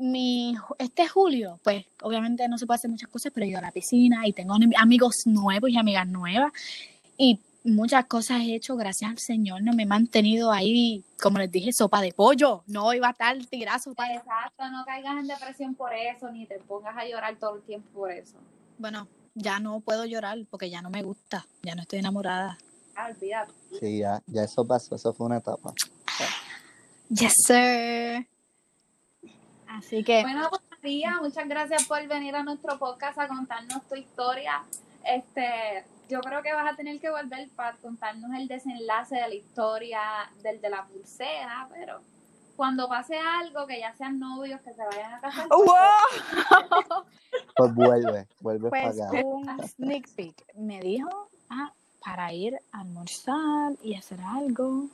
mi, este julio, pues obviamente no se puede hacer muchas cosas, pero yo a la piscina y tengo amigos nuevos y amigas nuevas. Y muchas cosas he hecho gracias al Señor. No me he mantenido ahí, como les dije, sopa de pollo. No iba a estar tirar sopa de Exacto, no caigas en depresión por eso, ni te pongas a llorar todo el tiempo por eso. Bueno, ya no puedo llorar porque ya no me gusta. Ya no estoy enamorada. Ah, olvídate. Sí, ya, ya eso pasó, eso fue una etapa. Yes, sir. Así que, Bueno, pues María, muchas gracias por venir a nuestro podcast a contarnos tu historia. Este, yo creo que vas a tener que volver para contarnos el desenlace de la historia del de la pulsera, pero cuando pase algo, que ya sean novios, que se vayan a casar. pues, ¡Wow! Pues vuelve, vuelve Pues para acá. un sneak peek. Me dijo ah, para ir a almorzar y hacer algo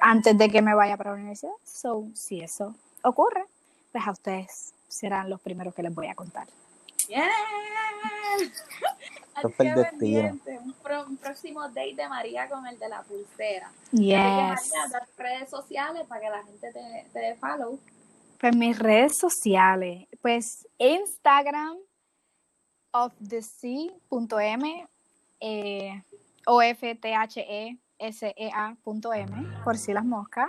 antes de que me vaya para la universidad. So, si eso ocurre, pues a ustedes serán los primeros que les voy a contar. Bien. Así que pendiente, Un, pro- un próximo date de María con el de la pulsera. Así que, Yes. María, redes sociales para que la gente te, te dé follow. Pues mis redes sociales, pues Instagram ofthesea.m eh, o f t h e s e a.m por si las moscas.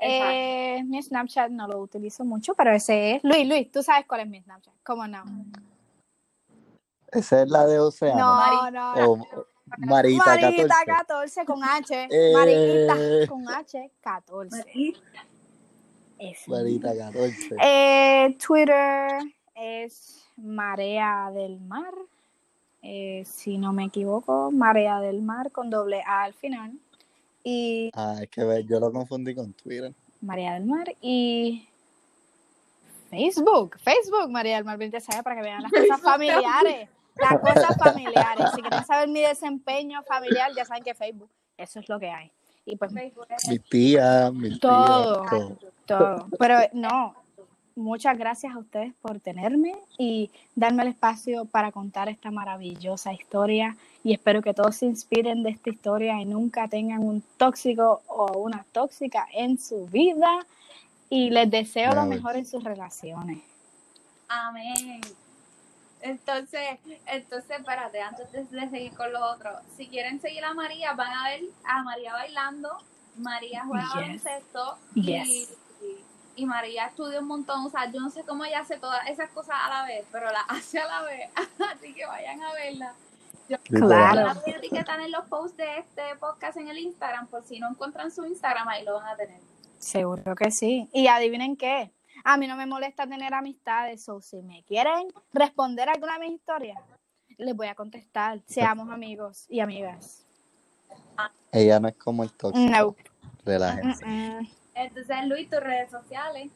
Eh, mi Snapchat no lo utilizo mucho, pero ese es Luis, Luis, tú sabes cuál es mi Snapchat, ¿cómo no? Esa es la de Océano. No, no, no. O Marita, Marita 14. 14 con H, Eh. Marita con H 14. María. Ese. Marita 14. Eh, Twitter es Marea del Mar. Eh, si no me equivoco, Marea del Mar con doble A al final. Y Ah, es que ve, yo lo confundí con Twitter. Marea del Mar y Facebook, Facebook María del Mar 26 para que vean las cosas familiares. Las cosas familiares. Si quieren saber mi desempeño familiar, ya saben que Facebook, eso es lo que hay. Y pues Facebook es- Mis tías, mis Todo. tías, todo. todo. Pero no, muchas gracias a ustedes por tenerme y darme el espacio para contar esta maravillosa historia. Y espero que todos se inspiren de esta historia y nunca tengan un tóxico o una tóxica en su vida. Y les deseo lo mejor en sus relaciones. Amén. Entonces, entonces, espérate, antes de, de seguir con los otros, si quieren seguir a María, van a ver a María bailando, María juega Yes. baloncesto Yes. y, y, y María estudia un montón, o sea, yo no sé cómo ella hace todas esas cosas a la vez, pero las hace a la vez, así que vayan a verla. Yo Claro. la voy a etiquetar en los posts de este podcast en el Instagram, por si no encuentran su Instagram, ahí lo van a tener. Seguro que sí. Y adivinen qué. A mí no me molesta tener amistades, o si me quieren responder alguna de mis historias, les voy a contestar. Seamos amigos y amigas. Ella no es como el tóxico. No. Relájense. Mm, mm. Entonces, Luis, tus redes sociales.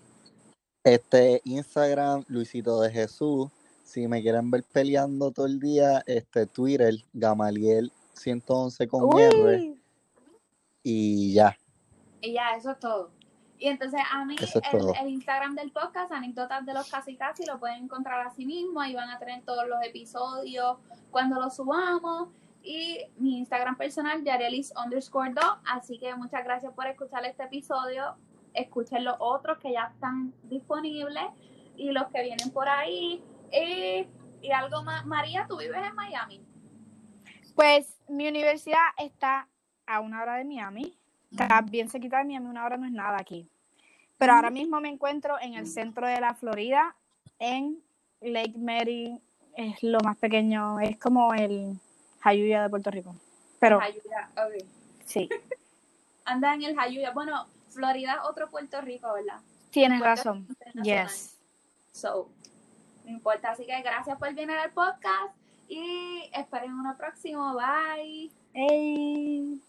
Este, Instagram, Luisito de Jesús. Si me quieren ver peleando todo el día, este, Twitter, Gamaliel 111 con R. Uy, Y ya. Y ya, eso es todo. Y entonces a mí, es el, Instagram del podcast, anécdotas de los casi casi, lo pueden encontrar así mismo. Ahí van a tener todos los episodios cuando los subamos. Y mi Instagram personal, Yarelis underscore do. Así que muchas gracias por escuchar este episodio. Escuchen los otros que ya están disponibles y los que vienen por ahí. Y, y algo más. María, tú vives en Miami. Pues mi universidad está a una hora de Miami. Está bien cerquita de Miami, una hora no es nada aquí. Pero ahora mismo me encuentro en el centro de la Florida, en Lake Mary. Es lo más pequeño, es como el Jayuya de Puerto Rico. Pero Jayuya, ok. sí, Anda en el Jayuya. Bueno, Florida es otro Puerto Rico, ¿verdad? tienes Puerto razón. Yes. So, no importa. Así que gracias por venir al podcast y esperen uno próximo. Bye. Hey.